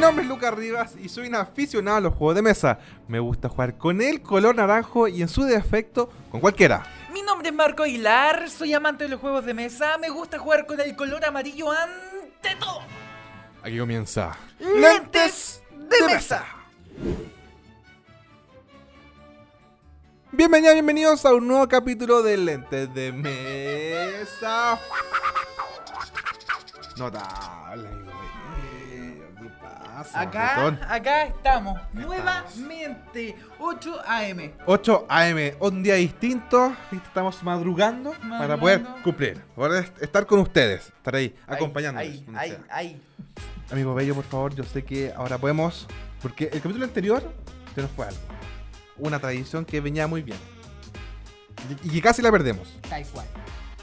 nombre es Lucas Rivas y soy un aficionado a los juegos de mesa. Me gusta jugar con el color naranjo y en su defecto con cualquiera. Mi nombre es Marco Aguilar, soy amante de los juegos de mesa, me gusta jugar con el color amarillo ante todo. Aquí comienza Lentes de mesa. Bienvenidos, bienvenidos a un nuevo capítulo de Lentes de Mesa. Notable, amigo. Eh, ¿Qué pasa, Acá, estamos, Estamos. nuevamente, 8 AM. 8 AM, un día distinto. Estamos madrugando, para poder cumplir, est- estar con ustedes, estar ahí, Ahí, acompañándonos. Ahí, ahí, ahí. Amigo Bello, por favor, yo sé que ahora podemos. Porque el capítulo anterior se nos fue algo. Una tradición que venía muy bien. Y, que casi la perdemos. Tal cual.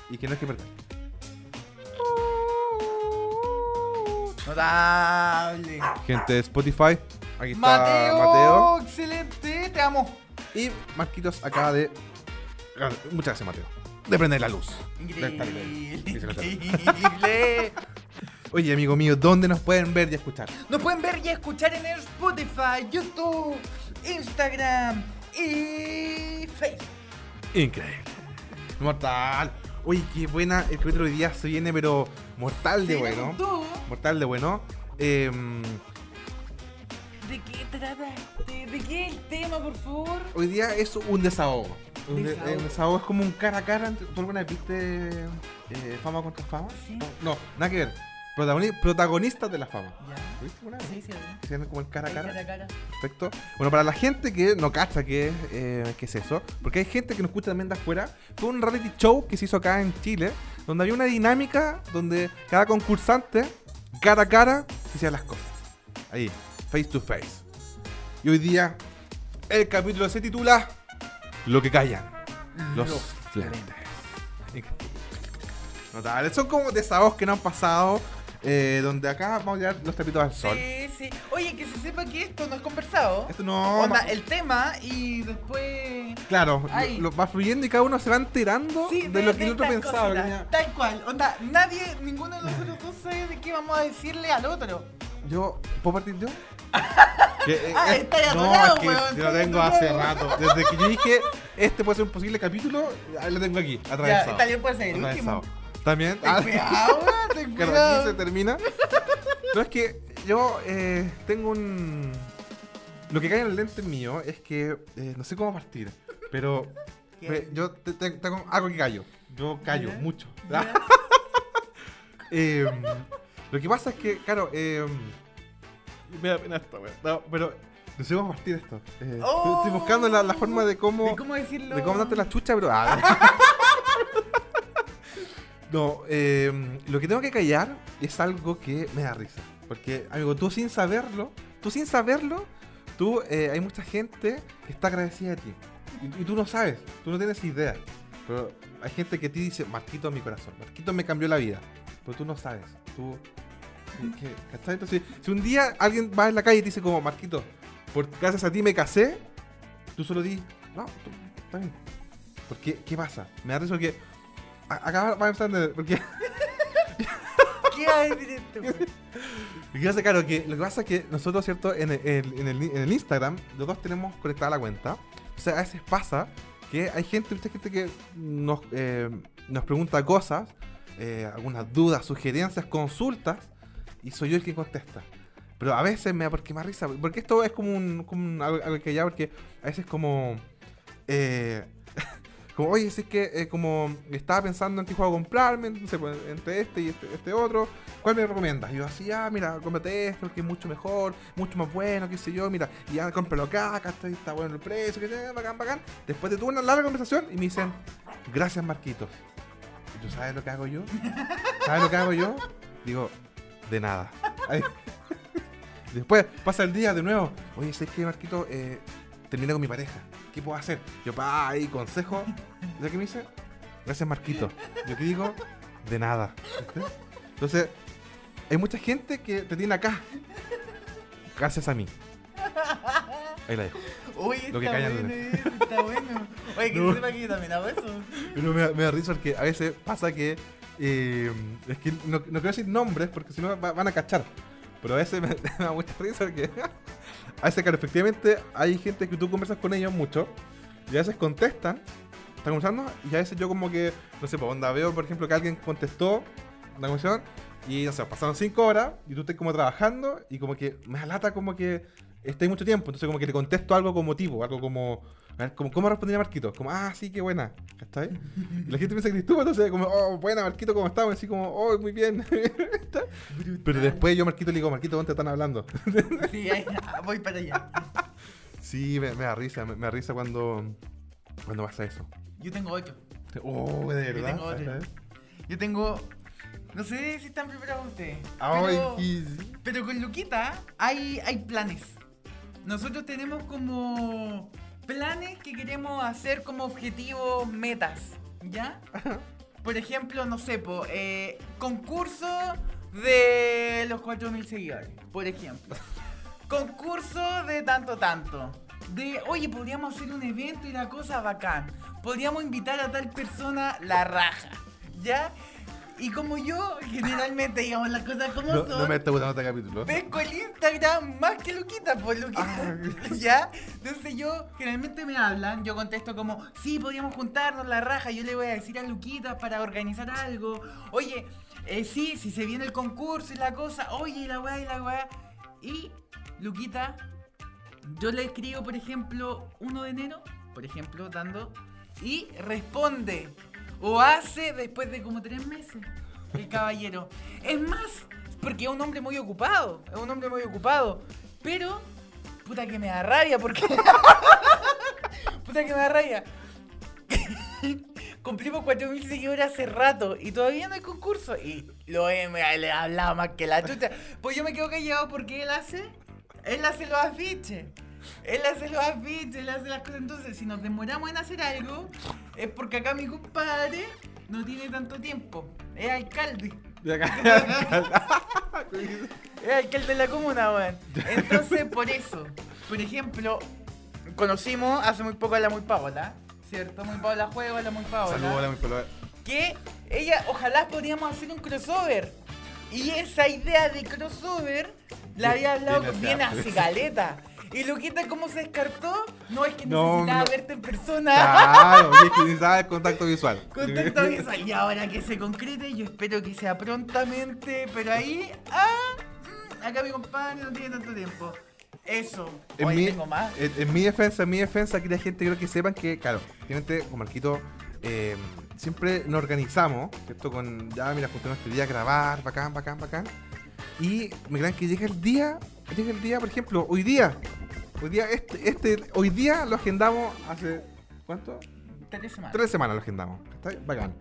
Y que no es que perder. Notable. Gente de Spotify, aquí está Mateo, Mateo. excelente, te amo. Y Marquitos acaba de. ah, Muchas gracias, Mateo. De prender la luz. Increíble. Increíble. Oye, amigo mío, ¿dónde nos pueden ver y escuchar? Nos pueden ver y escuchar en el Spotify, YouTube, Instagram y Facebook. Increíble. Mortal. Oye, qué buena. El capítulo de hoy día se viene, pero mortal de ¿Se bueno. Mortal de bueno. Em, ¿De qué trata? ¿De, de qué es el tema, por favor? hoy día es un desahogo. Un, de- Desahogo. un desahogo es como un cara a cara. ¿Tú alguna vez viste eh, fama contra fama? Sí. No, nada que ver. Protagoni- protagonistas de la fama. Ya. ¿Lo viste alguna vez? Sí, sí, Que se como el cara a cara. cara a cara. Perfecto. Bueno, para la gente que no cacha qué, eh, qué es eso, porque hay gente que nos escucha también de afuera, fue un reality show que se hizo acá en Chile, donde había una dinámica donde cada concursante, cara a cara, hacía las cosas. Ahí, face to face. Y hoy día, el capítulo se titula Lo que callan. Los, Los lentes. Increíble. Notable. Son como desahogos que no han pasado, eh, donde acá vamos a llevar los trapitos al sol. Sí, sí. Oye, que se sepa que esto no es conversado. Esto no... Onda, el tema y después. Claro, lo, lo va fluyendo y cada uno se va enterando Sí, de, lo que el otro pensaba. tenía- Tal cual. Onda, nadie, ninguno de nosotros dos sabe de qué vamos a decirle al otro. Yo, ¿puedo partir yo? Que, eh, Ah, es- está ya no, tocado, es que weón, yo lo está tengo hace rato. Desde que yo dije, este puede ser un posible capítulo, ahí lo tengo aquí, atravesado. Ya, también puede ser el último. También. Ten cuidado, weón, ten Claro, cuidado. aquí se termina. No, es que yo eh, tengo un... Lo que cae en el lente mío es que eh, no sé cómo partir, pero yo te- te- tengo algo que callo. Yo callo Ya. mucho. Ya. Eh, lo que pasa es que, claro, eh, me da pena esto. No, pero no sé cómo partir esto. Eh, Oh. estoy, estoy buscando la, la forma de cómo, ¿De cómo decirlo? de cómo darte la chucha, pero. ah. no, eh, lo que tengo que callar es algo que me da risa. Porque, amigo, tú sin saberlo, tú sin saberlo, tú, eh, hay mucha gente que está agradecida de ti. Y, tú no sabes, tú no tienes idea. Pero hay gente que ti dice, Marquito mi corazón, Marquito me cambió la vida. Pero tú no sabes, tú... que- ¿cachai? Entonces, si un día alguien va en la calle y te dice como, Marquito, por, gracias a ti me casé, tú solo di, no, tú, está bien. Porque, ¿qué pasa? Me da risa porque... Acá va a empezar a entender, porque... ¿Qué esto? weón? Lo que pasa, claro, que lo que pasa es que nosotros, ¿cierto? En el, en el- en el Instagram, los dos tenemos conectada la cuenta. O sea, a veces pasa que hay gente, mucha gente que nos, eh, nos pregunta cosas, eh, algunas dudas, sugerencias, consultas, y soy yo el que contesta. Pero a veces me da porque más risa, porque esto es como un, como un- algo, algo que ya, porque a veces como... eh, como, oye, si es que eh, como estaba pensando en qué juego comprarme, sé, pues, entre este y este, este otro, ¿cuál me recomiendas? Y yo así, ah, mira, cómprate esto, que es mucho mejor, mucho más bueno, qué sé yo, mira, y ya cómpralo acá, acá está, está bueno el precio, que sea, bacán, bacán. Después de tuve una larga conversación y me dicen, gracias Marquitos. ¿Y tú sabes lo que hago yo? ¿Sabes lo que hago yo? Digo, de nada. Después pasa el día de nuevo. Oye, ¿sabes qué, Marquito? Eh, terminé con mi pareja. ¿Qué puedo hacer? Yo, pa, ahí, consejo. ¿Sabes qué me dice? Gracias, Marquito. Yo qué digo, de nada. ¿Viste? Entonces, hay mucha gente que te tiene acá. Gracias a mí. Ahí la dejo. Uy, Lo está bueno, eso, está bueno. Oye, que No. sepa que yo también hago eso. Pero me, da- me da risa porque a veces pasa que. eh, es que no, no quiero decir nombres porque si no va- van a cachar. Pero a veces me, me da mucha risa porque a veces, claro, efectivamente hay gente que tú conversas con ellos mucho y a veces contestan, están conversando y a veces yo como que, no sé, pues onda, veo por ejemplo que alguien contestó una conversación y no sé, pasaron 5 horas y tú estás como trabajando y como que me alata como que estáis mucho tiempo, entonces como que te contesto algo como tipo, algo como, como ¿cómo respondía Marquito? Como, ah, sí, qué buena, ¿cachai? Y la gente piensa que tú, entonces como, oh, buena Marquito, ¿cómo estás? Así como, oh, muy bien. Pero después yo a Marquito le digo, Marquito, ¿dónde están hablando? Sí, ahí, voy para allá. Sí, me, me da risa, me, me da risa cuando, cuando pasa eso. Yo tengo ocho. Oh, de verdad. tengo otro. Yo tengo. No sé si están preparados ustedes. Ay, pero, sí. pero con Luquita hay, hay planes. Nosotros tenemos como planes que queremos hacer como objetivos, metas. ¿Ya? Por ejemplo, no sé, po, eh, concurso de los 4.000 seguidores. Por ejemplo. Concurso de tanto, tanto. De, oye, podríamos hacer un evento y la cosa bacán. Podríamos invitar a tal persona la raja. ¿Ya? Y como yo, generalmente, digamos las cosas como No, son. no me está gustando este capítulo. Pesco el Instagram más que Luquita, por Luquita. ¿Ya? Entonces yo, generalmente me hablan, yo contesto como, sí, podríamos juntarnos la raja, yo le voy a decir a Luquita para organizar algo. Oye, eh, sí, si se viene el concurso y la cosa, oye, la weá y la weá. Y Luquita, yo le escribo, por ejemplo, 1 de enero, por ejemplo, dando, y responde. O hace después de como tres meses. El caballero. Es más, porque es un hombre muy ocupado. Es un hombre muy ocupado. Pero, puta que me da rabia porque. puta que me da rabia. Cumplimos 4.000 seguidores hace rato y todavía no hay concurso. Y lo he, le he hablado más que la chucha. Pues yo me quedo callado porque él hace. Él hace los afiches. Él hace los afiches, él hace las cosas. Entonces, si nos demoramos en hacer algo, es porque acá mi compadre no tiene tanto tiempo. Es alcalde. De acá. Es alcalde de la comuna, weón. Entonces, por eso, por ejemplo, conocimos hace muy poco a la Muy Paola, ¿cierto? Muy Paola Juego, a la Muy Paola. Saludos, hola, mi pelo. Que ella, ojalá podríamos hacer un crossover. Y esa idea de crossover la había hablado bien harto. hace caleta. Y Luquita, ¿cómo se descartó? No, es que No, necesitaba no. verte en persona. Claro, es que necesitaba el contacto visual. Contacto visual. Y ahora que se concrete, yo espero que sea prontamente. Pero ahí, ah, mm, acá mi compadre no tiene tanto tiempo. Eso. En Hoy mi, tengo más. en, en mi defensa, en mi defensa, quería gente creo que sepan que, claro, obviamente con Marquito eh, siempre nos organizamos, ¿cierto? Con ya, mira, juntamos este día a grabar, bacán, bacán, bacán. Y me crean que llega el día, llega el día, por ejemplo, hoy día. Hoy día, este, este, hoy día lo agendamos hace, ¿cuánto? Tres semanas. Tres semanas lo agendamos. Está bacán.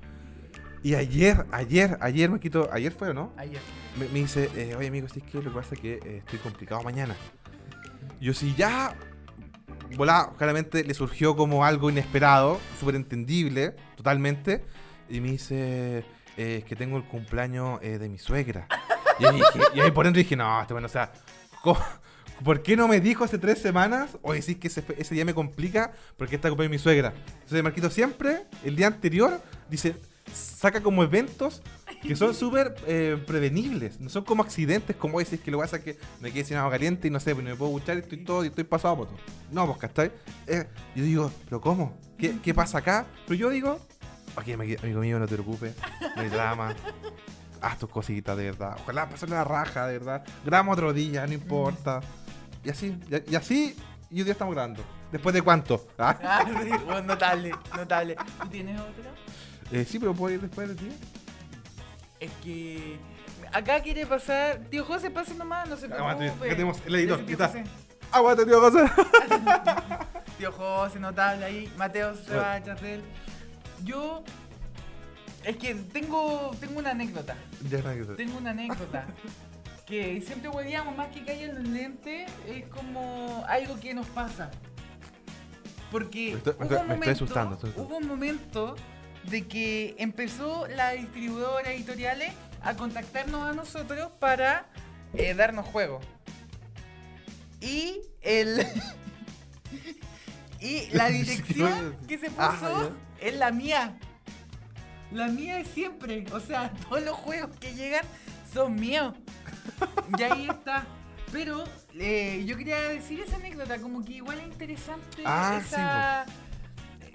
Y ayer, ayer, ayer, Marquito, ayer fue, ¿o no? Ayer. me, me dice, eh, oye amigo, si es que lo que pasa es que eh, estoy complicado mañana. Yo sí, ya, volá, claramente le surgió como algo inesperado, súper entendible, totalmente. Y me dice, eh, es que tengo el cumpleaños eh, de mi suegra. Y ahí, y ahí por dentro dije, no, este bueno, o sea, ¿cómo- ¿por qué no me dijo hace tres semanas? O decís que ese, ese día me complica porque está de mi suegra. Entonces Marquito siempre, el día anterior, dice, saca como eventos que son súper eh, prevenibles, no son como accidentes como decís que lo pasa es que me quedé sin agua caliente y no sé, pues no me puedo duchar y estoy todo y estoy pasado a poto. No, pues, ¿cachai? Eh, yo digo, ¿pero cómo? ¿Qué, qué pasa acá? Pero yo digo, ok, amigo mío, no te preocupes, no hay drama. Haz tus cositas, de verdad. Ojalá pasarle la raja, de verdad. Grabamos otro día, no importa. Y así, y, y así, y hoy día estamos grabando. ¿Después de cuánto? ¿Ah? Ah, sí, bueno, notable, notable. ¿Tú tienes otro? Eh, sí, pero puedo ir después de ti. Es que. Acá quiere pasar. Tío José, pase nomás, no se Aguante, preocupe. acá tenemos el editor, tío está. José. Aguante, tío José. Tío José, notable ahí. Mateo se va él. Yo. Es que tengo, tengo una anécdota. Ya hacer. Tengo una anécdota. que siempre hueveamos más que caer los lentes. Es como algo que nos pasa. Porque Me estoy- me hubo, estoy- un momento, asustando, estoy asustando. hubo un momento de que empezó la distribuidora editoriales a contactarnos a nosotros para eh, darnos juego. Y el. y la dirección que se puso Ah, es la mía. La mía es siempre. O sea, todos los juegos que llegan son míos. y ahí está. Pero eh, yo quería decir esa anécdota, como que igual es interesante Ah, esa...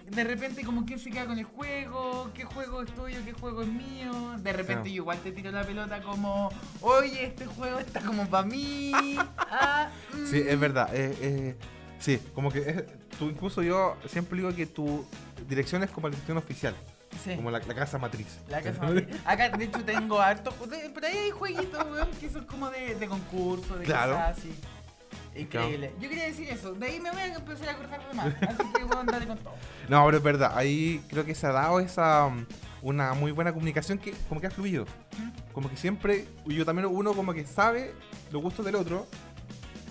De repente como quién se queda con el juego, qué juego es tuyo, qué juego es mío. De repente Claro. yo igual te tiro la pelota como, oye, este juego está como para mí. Ah, Sí, mm. es verdad. eh, eh, sí, como que es- tú, incluso yo siempre digo que tu dirección es como la dirección oficial, Sí. como la, la casa matriz. La casa madre. Acá, de hecho, tengo hartos. de- Por ahí hay jueguitos, weón, que son como de, de concurso, de Claro. cosas así. Increíble. Yo quería decir eso. De ahí me voy a empezar a cortar de más. Así que voy a andar con todo. No, pero es verdad, ahí creo que se ha dado esa mm, una muy buena comunicación que como que ha fluido. Como que siempre, yo también uno como que sabe los gustos del otro.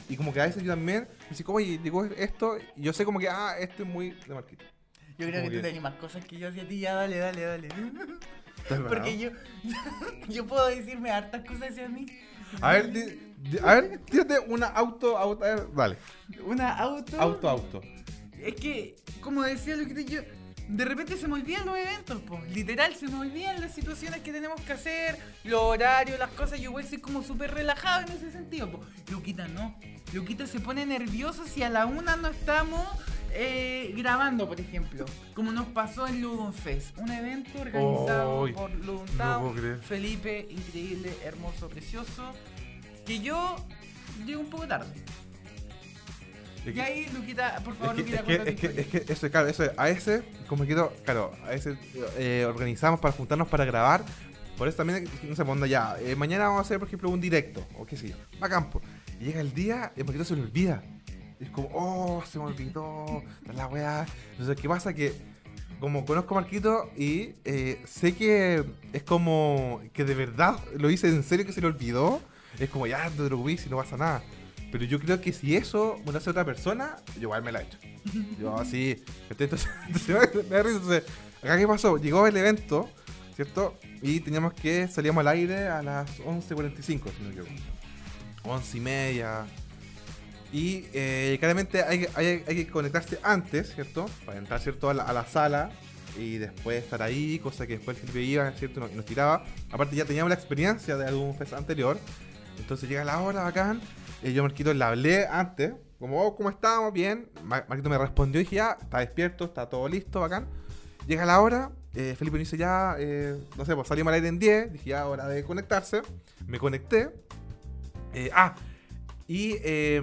Y como que a veces yo también, me digo, oye, digo esto, y yo sé como que, ah, esto es muy de Marquito. Yo creo que que- tú tenés más cosas que yo hacia ti. Ya, dale, dale, dale. ¿Estás Porque yo, yo puedo decirme hartas cosas hacia mí. A ver, di- di- a ver, tírate una auto, auto, a ver, dale. Una auto. Auto, auto. Es que, como decía lo que yo, de repente se me olvidan los eventos, po. Literal, se me olvidan las situaciones que tenemos que hacer, los horarios, las cosas. Yo igual soy como súper relajado en ese sentido, po. Luquita no. Luquita se pone nervioso si a la una no estamos eh, grabando, por ejemplo. Como nos pasó en Ludon Fest, un evento organizado por no Town. Felipe, increíble, hermoso, precioso. Que yo llego un poco tarde. Es Y ahí, Luquita, por Es favor, que, Luquita, es, que, es, que, es que eso, claro, eso, a ese, como que claro, a ese eh, organizamos para juntarnos para grabar. Por eso también, no sé, onda ya, eh, mañana vamos a hacer, por ejemplo, un directo, o qué sé yo, va a campo. Y llega el día, y Marquito se le olvida. Y es como, oh, se me olvidó, la weá. Entonces, ¿qué pasa? Que, como conozco a Marquito y eh, sé que es como que de verdad lo hice en serio que se le olvidó, es como, ya, no te preocupes si no pasa nada. Pero yo creo que si eso me lo hace otra persona, yo igual me la he hecho. Yo así. Entonces. Entonces, acá qué pasó? Llegó el evento, ¿cierto? Y teníamos que salíamos al aire a las 11.45, si no me equivoco. 11 y media. Y eh, claramente hay, hay, hay que conectarse antes, ¿cierto? Para entrar, ¿cierto? A la, sala y después estar ahí, cosa que después el Felipe iba, ¿cierto? Y nos, nos tiraba. Aparte ya teníamos la experiencia de algún fest anterior. Entonces llega la hora, bacán. Y yo Marquito le hablé antes, como, oh, ¿cómo estamos? Bien. Mar- Marquito me respondió y dije, ya, está despierto, está todo listo, bacán. Llega la hora, eh, Felipe me dice, ya, eh, no sé, pues salimos al aire en 10. Dije, ya, hora de conectarse. Me conecté. Eh, ah, y eh,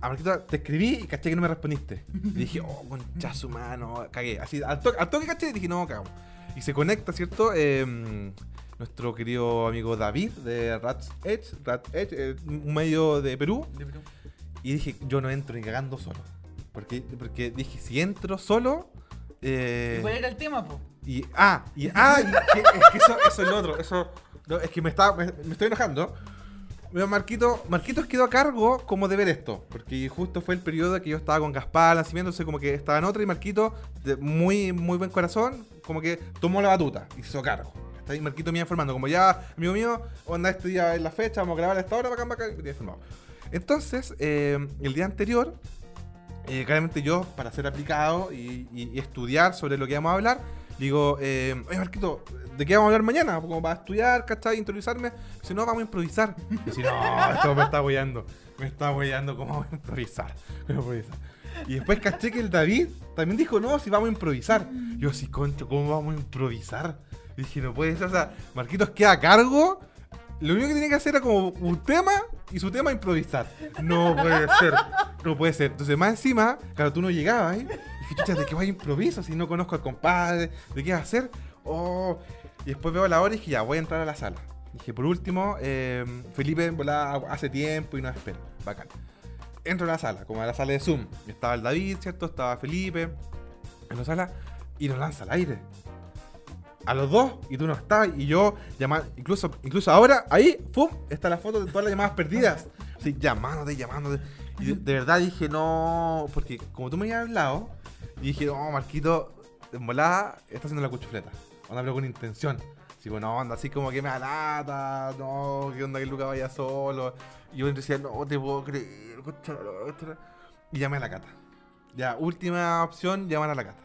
a Marquito te escribí y caché que no me respondiste. Y dije, oh, concha su mano, cagué. Así, al, to- al toque caché y dije, no, cagamos. Y se conecta, ¿cierto? Eh, nuestro querido amigo David de Rats Edge, Rat Edge, eh, un medio de Perú. Y dije, yo no entro ni cagando solo. Porque, porque dije, si entro solo. eh, ¿Y ¿Cuál era el tema, po? y, ah, y, ah, y que- es que eso, eso es lo otro. Eso, no, es que me, está, me, me estoy enojando. Marquito, Marquitos quedó a cargo como de ver esto. Porque justo fue el periodo que yo estaba con Gaspar, Nacimiento, entonces como que estaba en otra y Marquito, de muy, muy buen corazón, como que tomó la batuta y se hizo cargo. Está ahí Marquito me iba informando, como ya, amigo mío, onda este día en la fecha, vamos a grabar a esta hora, bacán, bacán, y informado. Entonces, eh, el día anterior, eh, claramente yo, para ser aplicado y, y- estudiar sobre lo que vamos a hablar, digo, eh, oye Marquito, ¿de qué vamos a hablar mañana? Como para estudiar, ¿cachai? Interiorizarme. Si no, vamos a improvisar. Y si no, esto me está hueando. Me está hueando, ¿cómo vamos a improvisar? ¿Cómo improvisar? Y después caché que el David también dijo, no, si vamos a improvisar. Yo, sí, concho, ¿cómo vamos a improvisar? Y dije, no puede ser, o sea, Marquitos queda a cargo. Lo único que tiene que hacer era como un tema y su tema improvisar. No puede ser, no puede ser. Entonces, más encima, claro, tú no llegabas ahí. ¿De qué va a improviso? Si no conozco al compadre, ¿de qué va a hacer? Oh. Y después veo la hora y dije, ya, voy a entrar a la sala. Dije, por último, eh, Felipe en volada hace tiempo y nos espera. Bacán. Entro a la sala, como a la sala de Zoom. Estaba el David, ¿cierto? Estaba Felipe en la sala y nos lanza al aire. A los dos, y tú no estabas, y yo llama, incluso, incluso ahora, ahí, ¡pum! está la foto de todas las llamadas perdidas. Así, llamándote, llamándote. Y de verdad dije, no, porque como tú me habías hablado, y dije, no, Marquito, en volada, está haciendo la cuchufleta. Onda, pero con intención. Así, bueno, onda, así como que me alata, no, que onda que Luca vaya solo. Y yo decía, no te puedo creer. Y llamé a la cata. Ya, última opción, llamar a la cata.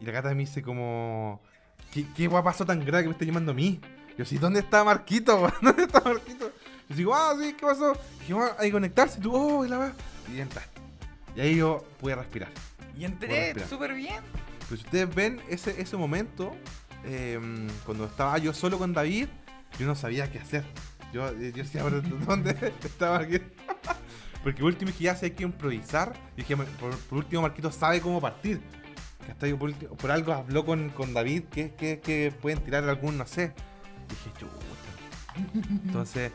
Y la cata me dice como, ¿qué, qué guay pasó tan grave que me está llamando a mí? Yo sí, ¿dónde está Marquito? ¿Dónde está Marquito? Y Yo digo, ah, sí, ¿qué pasó? Dijimos, hay que conectarse. Y tú, oh, y la va. Y entraste. Y ahí yo pude respirar. Y entré súper bien. Pero si ustedes ven ese, ese momento, eh, cuando estaba yo solo con David, yo no sabía qué hacer. Yo, yo decía, "¿Pero ¿dónde estaba aquí? Porque por último dije, ya sé hay que improvisar. Y dije, por, por último, Marquito sabe cómo partir. Que hasta yo por, último- por algo habló con, con David que, que, que pueden tirar algún, no sé. Dije, chuta. Entonces,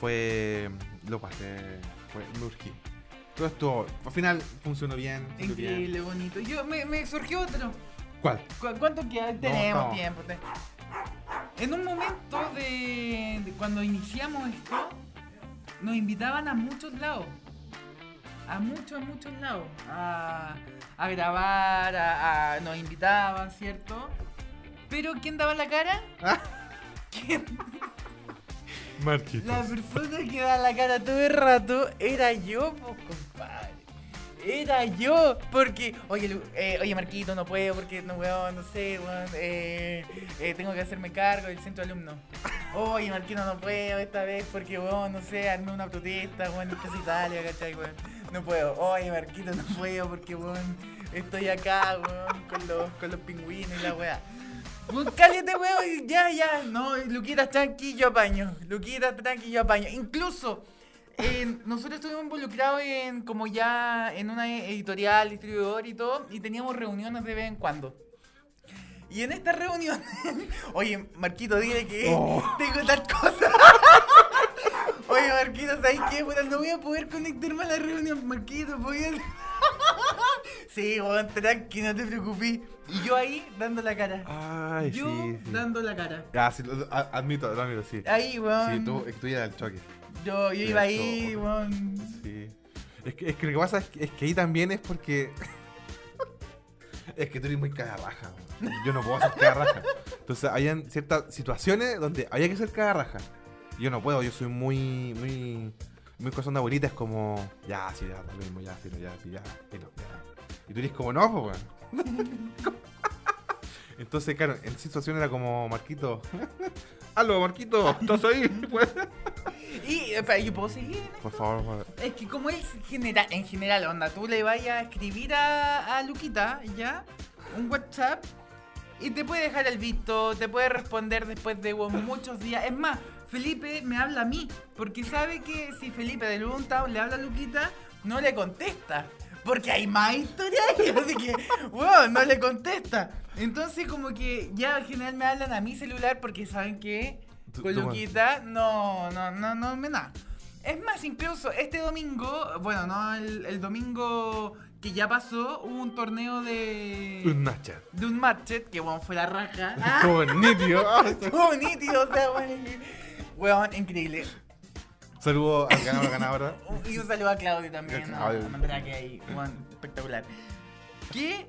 fue. Lo pasé. Fue, me urgí. Todo esto, al final funcionó bien. Increíble, bonito. Yo, me, me surgió otro. ¿Cuál? ¿Cu- ¿Cuánto queda? Tenemos tiempo. te- En un momento de, de cuando iniciamos esto, nos invitaban a muchos lados. A muchos, muchos lados. A, a grabar, a, a- nos invitaban, ¿cierto? Pero ¿quién daba la cara? Ah. ¿Quién? Marquitos. La persona que daba la cara todo el rato era yo, pues. Era yo, porque, oye, eh, oye Marquito, no puedo porque no weón, no sé, weón, eh, eh, tengo que hacerme cargo del centro de alumnos. Oye Marquito, no puedo esta vez porque, weón, no sé, armé una protesta, weón, en Plaza Italia, ¿cachai, weón? No puedo. Oye Marquito, no puedo porque, weón, estoy acá, weón, con los, con los pingüinos y la weá. Cállate, weón, ya, ya. No, Luquita, tranqui, yo apaño. Luquita, tranqui, yo apaño. Incluso, eh, nosotros estuvimos involucrados en como ya en una editorial, distribuidor y todo, y teníamos reuniones de vez en cuando. Y en estas reuniones, oye, Marquito, dile que Oh. tengo tal cosa. oye, Marquito, ¿sabes qué? Puta, no voy a poder conectarme a la reunión, Marquito, voy a... sí, weón, tranqui, no te preocupes. Y yo ahí dando la cara. Ay, yo sí, sí. dando la cara. Ah, sí, lo- a- admito, lo admito, sí. Ahí, weón. Sí, tú, tú eras el choque. Yo, yo iba ahí, Eso. weón. Sí. Es que, es que lo que pasa es que, es que ahí también es porque. es que tú eres muy cagarraja. weón. Yo no puedo hacer cagarraja. Entonces, habían ciertas situaciones donde había que ser cagarraja. Yo no puedo, yo soy muy. muy. Corazón de abuelita, es como. Ya, sí, ya, lo mismo, ya, sí, ya, sí, ya, sí, no, ya. Y tú eres como, no, pues, weón. Entonces, claro, en esa situación era como, Marquito. Aló, Marquito, ¿estás ahí? Y, espera, ¿yo puedo seguir? Por favor, por favor. Es que como es general, en general, onda, tú le vayas a escribir a, a Luquita, ¿ya? Un WhatsApp y te puede dejar el visto, te puede responder después de muchos días. Es más, Felipe me habla a mí, porque sabe que si Felipe de Luntao le habla a Luquita, no le contesta. Porque hay más historias ahí, así que, weón, no le contesta. Entonces como que ya en general me hablan a mi celular porque saben que con Luquita no, no, no, no me nada. Es más, incluso este domingo, bueno, no, el, el domingo que ya pasó, hubo un torneo de. Un Nacha. de un matchet, que bueno, fue la raja. ¡Ah! Como nítido. Ah, Estuvo nítido, o sea, weón. Weón, increíble. Saludo al ganador, ganadora. Y un saludo a Claudio también, a, a Mandrake ahí, weón, espectacular. Que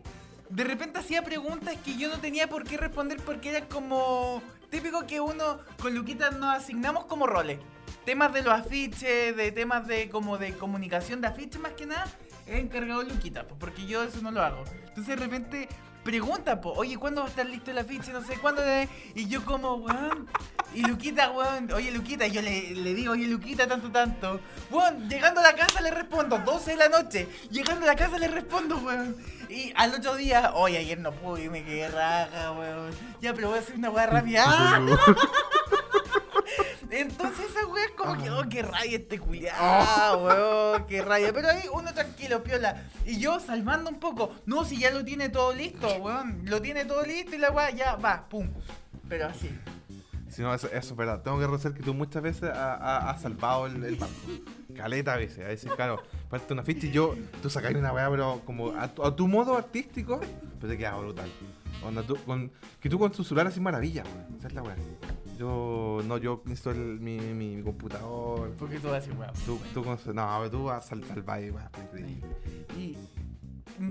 de repente hacía preguntas que yo no tenía por qué responder porque era como típico que uno con Luquita nos asignamos como roles. Temas de los afiches, de temas de como de comunicación de afiches más que nada, he encargado Luquita, porque yo eso no lo hago. Entonces de repente pregunta, pues, oye, ¿cuándo va a estar listo el afiche? No sé cuándo. de-?" Y yo como, weón. Y Luquita, weón, oye Luquita, yo le, le digo, oye Luquita, tanto, tanto. Weón, llegando a la casa le respondo, 12 de la noche. Llegando a la casa le respondo, weón. Y al otro día, oye, ayer no pude me quedé raja, weón. Ya, pero voy a hacer una weá rápida. ¡Ah! Entonces esa weá es como que, oh, qué raya este culiado, weón, qué raya. Pero ahí uno tranquilo, piola. Y yo salvando un poco. No, si ya lo tiene todo listo, weón. Lo tiene todo listo y la weá ya va, pum. Pero así. Si no, eso, eso es verdad. Tengo que reconocer que tú muchas veces ha- ha- has salvado el, el barco. Caleta a veces. A veces, claro, falta una ficha y yo, tú sacas una weá, pero como a tu, a tu modo artístico, pero te queda brutal. Onda, tú, con, que tú con tu celular haces maravilla, weón. Esa es la weá. Yo, no, yo necesito el- mi, mi, computador. Porque tú vas así, weón. Tú, tú no, tú vas a sal- salvar y. Y,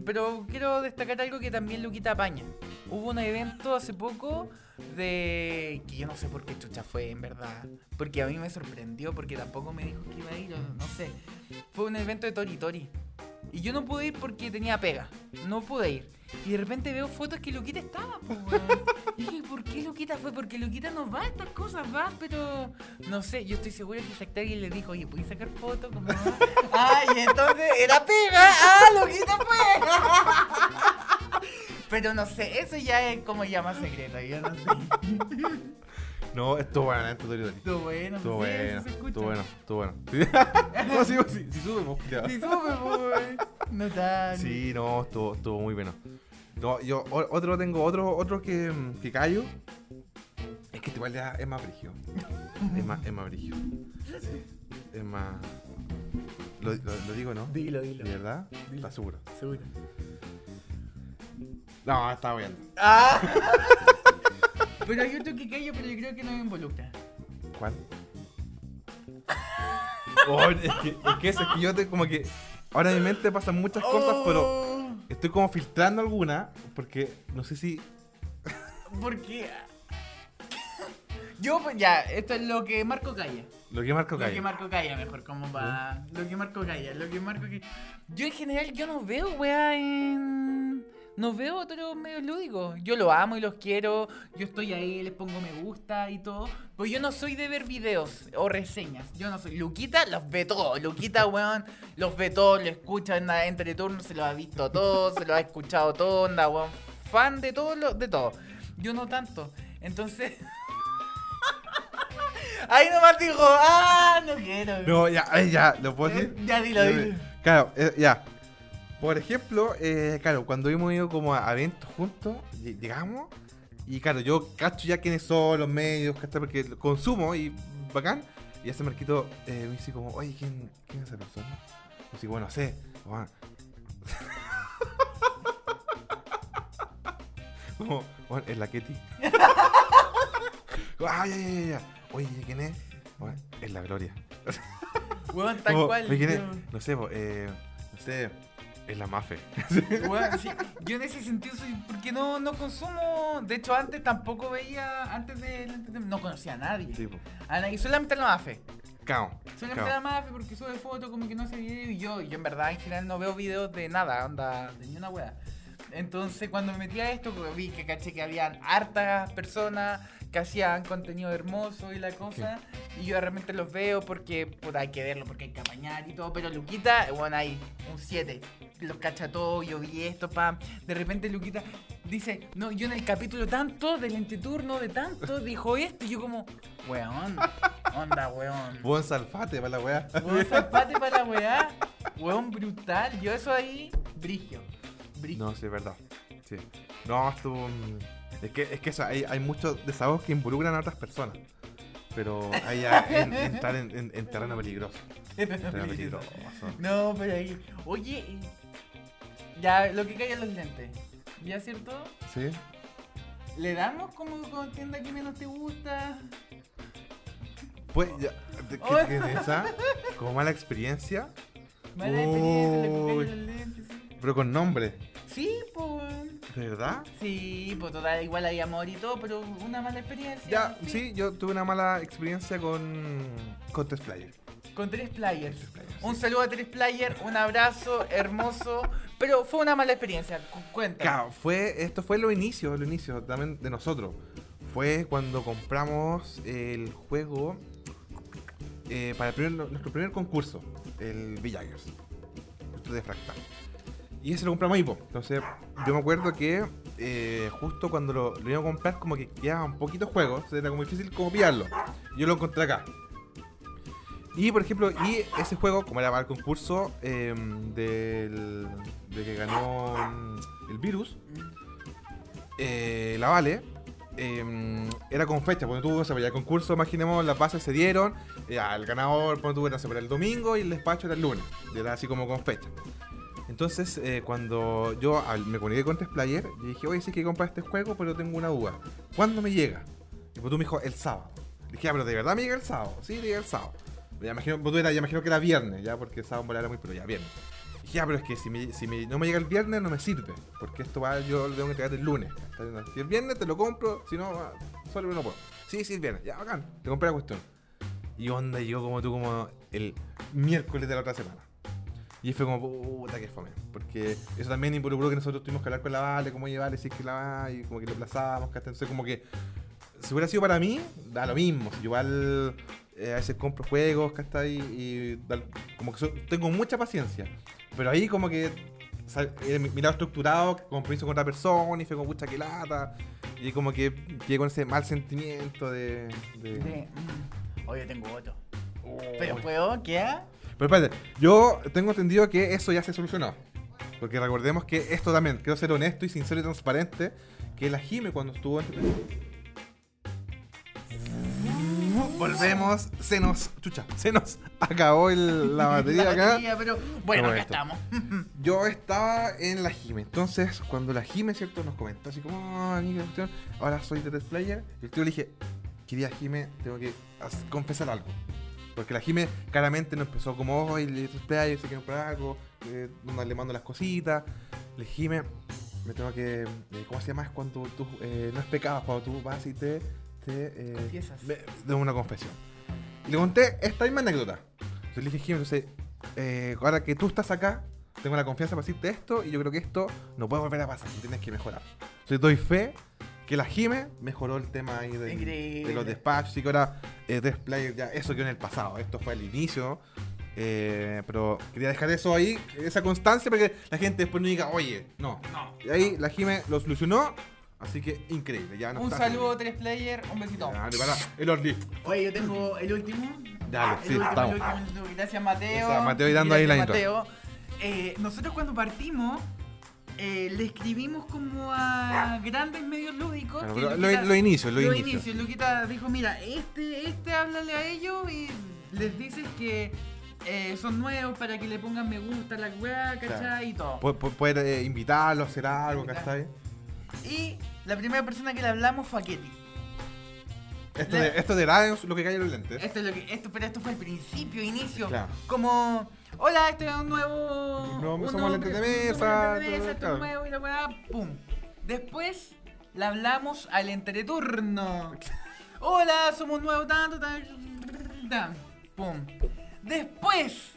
pero quiero destacar algo que también Luquita apaña. Hubo un evento hace poco de que yo no sé por qué chucha fue, en verdad. Porque a mí me sorprendió, porque tampoco me dijo que iba a ir, no sé. Fue un evento de Tori Tori. Y yo no pude ir porque tenía pega. No pude ir. Y de repente veo fotos que Luquita estaba, weón. Y dije, ¿por qué Luquita fue? Porque Luquita no va a estas cosas, va, pero no sé, yo estoy seguro que Shakhtari le dijo, oye, ¿puedes sacar fotos? Como, ah, y entonces era pega, ah, Luquita fue. Pero no sé, eso ya es como ya más secreto, yo no sé. No, estuvo bueno, estuvo bueno. Estuvo bueno, Estuvo bueno, se escucha. estuvo bueno, estuvo bueno. no, sí, sí, sí, subimos, sube, pues. No tan. Sí, no, estuvo, estuvo muy bueno. No, yo otro tengo, otro, otro que, mm, que callo. Es que este igual ya es más brigio. Es más, es más brigio. Sí. Es más. Lo, lo, lo digo, ¿no? Dilo, dilo. ¿De verdad? Dilo. ¿Estás seguro? Seguro. No, estaba bien. Ah. pero hay otro que callo, pero yo creo que no me involucra. ¿Cuál? Oh, es, que, es que eso, es que yo te, como que. Ahora en mi mente pasan muchas cosas, pero Oh, estoy como filtrando alguna. Porque no sé si. Porque. Yo, pues ya, esto es lo que Marco calla. Lo que marco Lo que. Marco calla, mejor, como va. Lo que Marco calla, lo que Marco calla. Yo en general, yo no veo, weá, en. No veo otros medios lúdicos. Yo lo amo y los quiero. Yo estoy ahí, les pongo me gusta y todo. Pues yo no soy de ver videos o reseñas. Yo no soy. Luquita los ve todos. Luquita, weón, los ve todos, lo escucha en la- entre turnos, se lo ha visto todo, se lo ha escuchado todo, anda, weón. Fan de todo, lo, de todo. Yo no tanto. Entonces. Ahí nomás dijo, ah, no quiero. No, ya, ay, ya, ¿lo puedo decir? Eh, Ya dilo, dilo. Claro, eh, ya. Por ejemplo, eh, claro, cuando hemos ido como a eventos juntos, ll- llegamos y claro, yo cacho ya quiénes son los medios, ¿cachai? Porque consumo y bacán. Y ese marquito eh, me dice como, oye, ¿quién, quién es esa persona? Y digo, bueno, no sé. Como, como, bueno, es la Ketty. Como, ya, ya, ya, ya. Oye, ¿quién es? Bueno, es la Gloria. Weón, tal Como, cual. No sé, po, eh, no sé, es la Mafe. Sí, yo en ese sentido soy. Porque no, no consumo. De hecho, antes tampoco veía. Antes de. No conocía a nadie. Sí, po. A nadie. Solamente la Mafe. Cao. Solamente a la cao. Mafe porque sube fotos, como que no hace video. Y yo, yo en verdad en general no veo videos de nada. Onda, de ni una wea. Entonces, cuando me metí a esto, vi que caché que habían hartas personas que hacían contenido hermoso y la cosa. Y yo de repente los veo porque puta, hay que verlo, porque hay que apañar y todo. Pero Luquita, bueno, hay un 7. Los cacha todo, yo vi esto, pam. De repente Luquita dice, no, yo en el capítulo tanto, del entreturno de tanto, dijo esto. Y yo como, weón, onda, weón. Buen salfate para la weá. Weón, zapate para la weá. Weón, brutal. Yo eso ahí, brigio. Brigio. No, sí, es verdad. Sí. No, esto. mm, Es que, es que eso, hay, hay muchos desahogos que involucran a otras personas. Pero hay ya en- entrar en, en- en terreno peligroso. Terreno peligroso. No, pero ahí. Oye, ya lo que callan los lentes. ¿Ya cierto? ¿Sí? ¿Le damos como con tienda que menos te gusta? Pues, ya, ¿qué tiene esa? Como mala experiencia, Mala experiencia, lo que Uy. callan los lentes. Pero con nombre. sí pues. ¿De verdad? Sí, pues total, igual hay amor y todo, pero una mala experiencia. Ya, sí, yo tuve una mala experiencia con. con Test Player. Con tres players. Players, Un saludo a tres players, un abrazo hermoso, pero fue una mala experiencia. cu- Cuenta. Claro, fue, esto fue lo inicio, lo inicio también de nosotros. Fue cuando compramos el juego eh, para el primer- nuestro primer concurso, el Villagers, justo de Fractal. Y ese lo compramos ahí. Entonces, yo me acuerdo que eh, justo cuando lo, lo iba a comprar, como que quedaban poquitos juegos, entonces era como difícil como pillarlo. Yo lo encontré acá. Y por ejemplo, y ese juego, como era para el concurso eh, del, de que ganó mm, el virus, eh, la Vale, eh, era con fecha, porque tú, o sea, el concurso, imaginemos, las bases se dieron, ya, el ganador, cuando tuvo, sé, para el domingo y el despacho era el lunes, era así como con fecha. Entonces, eh, cuando yo me comuniqué con Player, yo dije, oye, sí que comprar este juego, pero tengo una duda. ¿Cuándo me llega? Y pues tú me dijo, el sábado. Le dije, ah, pero de verdad me llega el sábado. Sí, llega el sábado. Ya imagino, pues ya imagino que era viernes, ya, porque el sábado era muy, pero ya viernes. Y dije, ah, pero es que si, me- si no me llega el viernes no me sirve, porque esto va, yo lo tengo que entregar el lunes. Si el viernes te lo compro, si no, solo no puedo. Sí, sí, el viernes, ya, bacán, te compré la cuestión. Y onda, llegó como tú, como el miércoles de la otra semana. Y fue como, puta que fome. Porque eso también involucró que nosotros tuvimos que hablar con la Vale, cómo llevarle, si es que la va, y como que lo aplazamos, ¿cachai? Entonces, como que si hubiera sido para mí, da lo mismo. Yo igual eh, a veces compro juegos, ¿cachai? Y da- como que so- tengo mucha paciencia. Pero ahí, como que eh, mi mi lado estructurado, compromiso con otra persona, y fue como pucha que lata. Y como que llegué con ese mal sentimiento de. de- De- mm, Oye, tengo otro. Oh. Pero puedo, ¿qué? Pero espérate, yo tengo entendido que eso ya se solucionó. Porque recordemos que esto también, quiero ser honesto y sincero y transparente, que la Jime cuando estuvo en... Volvemos, se nos... Chucha, se nos acabó el- la batería La acá. batería, pero bueno, acá estamos. Yo estaba en la Jime, entonces cuando la Jime, ¿cierto? Nos comentó así como, "Ah, amiga, ahora soy de Player, y el tío le dije, querida Jime, tengo que confesar algo. Porque la Jime claramente no empezó como, hoy le Player, se quiere comprar algo, eh, le mando las cositas. Le Jime, me tengo que, eh, ¿cómo se llama? Es cuando tú, eh, no es pecado, cuando tú vas y te, te eh, Confiesas. me- de una confesión. Y le conté esta misma anécdota. Entonces le dije, Jimmy, entonces, ahora que tú estás acá, tengo la confianza para decirte esto y yo creo que esto no puede volver a pasar tienes que mejorar. Entonces doy fe que la Jime mejoró el tema ahí de, los despachos y que ahora eh, Tres Player ya eso quedó en el pasado. Esto fue el inicio. eh, pero quería dejar eso ahí, esa constancia, para que la gente después no diga, oye, no. No. Y ahí la Jime lo solucionó, así que increíble. Ya no Un saludo, tres player, un besito. Dale, para el Orly. Oye, yo tengo el último. Dale, el sí, último, estamos. el último. Gracias, Mateo. Esa, Mateo, y dando ahí la intro. Mateo. Eh, nosotros cuando partimos, eh, le escribimos como a grandes medios lúdicos. Claro, pero Luquita- lo, lo inicio, lo, Lo inicio. inicio, Luquita dijo, mira, este, este háblale a ellos y les dices que eh, son nuevos para que le pongan me gusta a la weá, ¿cachai? Claro. Y todo. Pu- Poder eh, invitarlo a hacer algo. ¿cachai? Y la primera persona que le hablamos fue a Ketty. Esto, de, esto de es lo que cae en los lentes. Esto es lo que, esto, pero esto fue el principio, inicio. Claro. Como, hola, este es un nuevo. Un somos lentes de mesa, lentes de mesa, esto es nuevo y la weá, pum. Después le hablamos al entreturno. Hola, somos nuevos, tanto, tan, tan, pum. Después,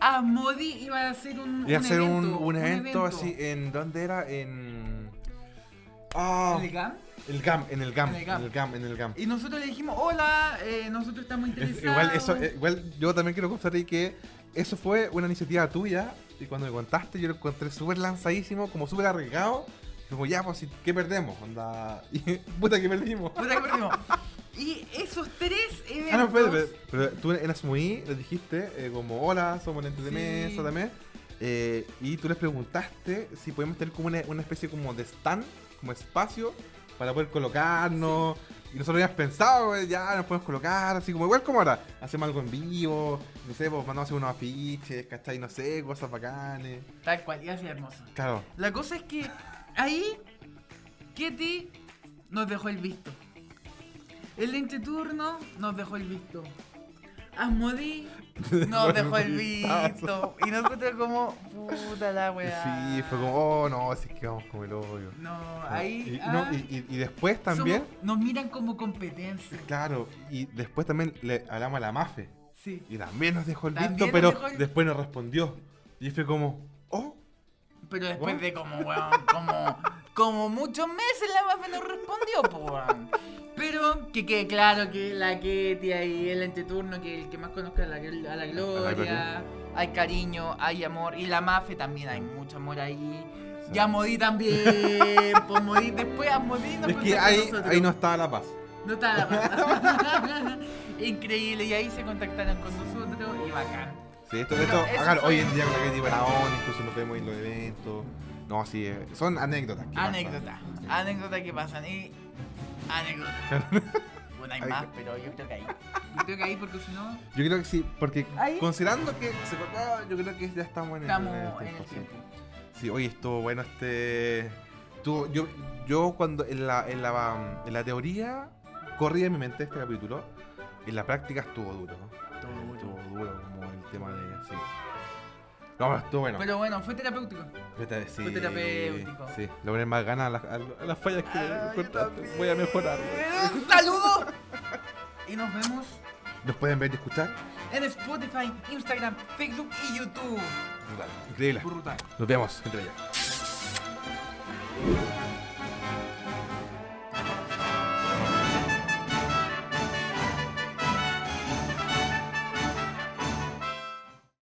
Asmodi iba a hacer un. Y un hacer un, evento, un evento así, ¿en dónde era? En... Ah, ¿En el GAM? el GAM, en el GAM, En el GAM. en el GAM. Y nosotros le dijimos, hola, eh, nosotros estamos Es- interesados. igual, eso, eh, igual yo también quiero ahí que eso fue una iniciativa tuya y cuando me contaste yo lo encontré súper lanzadísimo, como súper arriesgado. Como ya, pues, ¿qué perdemos? Onda... Y, puta que perdimos. Puta que perdimos. Y esos tres eventos. Ah, no, espérate, espérate. Pero tú en Asmuí les dijiste eh, como, hola, somos lentes de Sí. mesa también. eh, y tú les preguntaste si podemos tener como una, una especie como de stand, como espacio, para poder colocarnos. Y nosotros habíamos pensado, eh, ya nos podemos colocar, así como igual como ahora. Hacemos algo en vivo, no sé, pues mandamos a unos afiches, ¿cachai? No sé, cosas bacanes. Tal cual, y así hermoso. Claro. La cosa es que ahí, Ketty nos dejó el visto. El entreturno nos dejó el visto. Asmodi nos dejó el visto. Y nosotros como, puta la weá. Sí, fue como, oh no, así que vamos como el hoyo. No, ahí. Y, ah, no, y, después también, somos- nos miran como competencia. claro, y después también le hablamos a la Mafe. Sí. Y también nos dejó el visto, pero el- después nos respondió. Y fue como, oh, Pero después de como, weón, como, como muchos meses la MAFE nos respondió, po, weón. Pero que quede claro que la Ketty ahí, el entreturno, que el que más conozca a la, a la gloria, gloria. hay cariño, hay amor. Y la Mafe también hay mucho amor ahí. Sí. Y a Modi también. Por Modi, después a Modi nos es que ahí, ahí no estaba la paz. No estaba la paz. Increíble. Y ahí se contactaron con nosotros y bacán. Sí, esto, Pero esto acá, hoy en día con la buena onda, incluso nos vemos en los eventos. No, así es. Son anécdotas. que pasan. Anécdota, anécdota que pasan y anécdota. Bueno, hay Ahí- más, pero yo creo que ahí. Yo creo que ahí porque si no, Yo creo que sí, porque Ahí. considerando que se cortaba, yo creo que ya estamos en el, estamos en el en el tiempo, sí. tiempo. Sí, oye, estuvo bueno este. Tú, yo, yo cuando en la, en, la, en la teoría corría en mi mente este capítulo, en la práctica estuvo duro. ¿no? Estuvo duro como el tema de. Sí. No, estuvo bueno. Pero bueno, fue terapéutico. Vete, sí, fue terapéutico. Sí, le poner más ganas a las, a fallas que Ah. Voy a mejorar. ¡Un saludo! Y nos vemos Nos pueden ver y escuchar en Spotify, Instagram, Facebook y YouTube. Brutal. Increíble. Brutal. Nos vemos entre ellas.